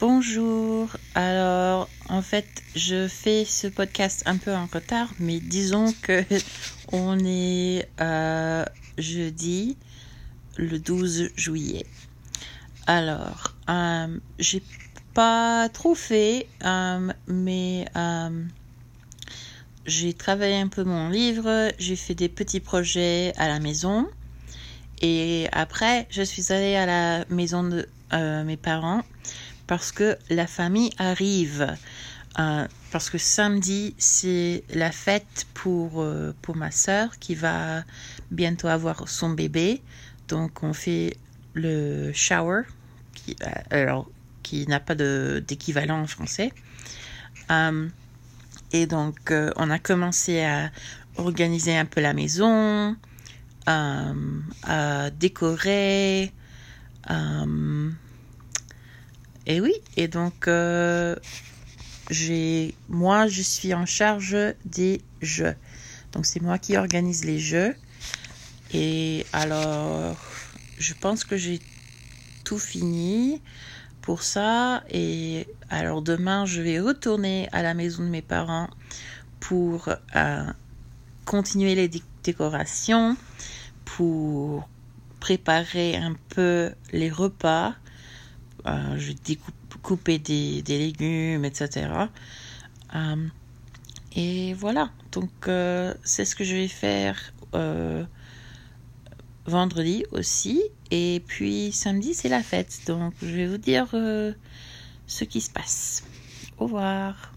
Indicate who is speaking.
Speaker 1: Bonjour. Alors, en fait, je fais ce podcast un peu en retard, mais disons que on est euh, jeudi, le 12 juillet. Alors, euh, j'ai pas trop fait, euh, mais euh, j'ai travaillé un peu mon livre, j'ai fait des petits projets à la maison. Et après, je suis allée à la maison de euh, mes parents parce que la famille arrive. Euh, parce que samedi, c'est la fête pour, euh, pour ma sœur qui va bientôt avoir son bébé. Donc, on fait le shower, qui, euh, alors, qui n'a pas d'équivalent en français. Et donc, on a commencé à organiser un peu la maison, à décorer. Et oui, et donc, euh, j'ai, moi, je suis en charge des jeux. Donc, c'est moi qui organise les jeux. Et alors, je pense que j'ai tout fini pour ça. Et alors, demain, je vais retourner à la maison de mes parents pour euh, continuer les dé- décorations, pour préparer un peu les repas. Euh, je vais découper couper des, légumes, etc. Euh, et voilà, donc euh, c'est ce que je vais faire vendredi aussi. Et puis samedi, c'est la fête. Donc je vais vous dire ce qui se passe. Au revoir.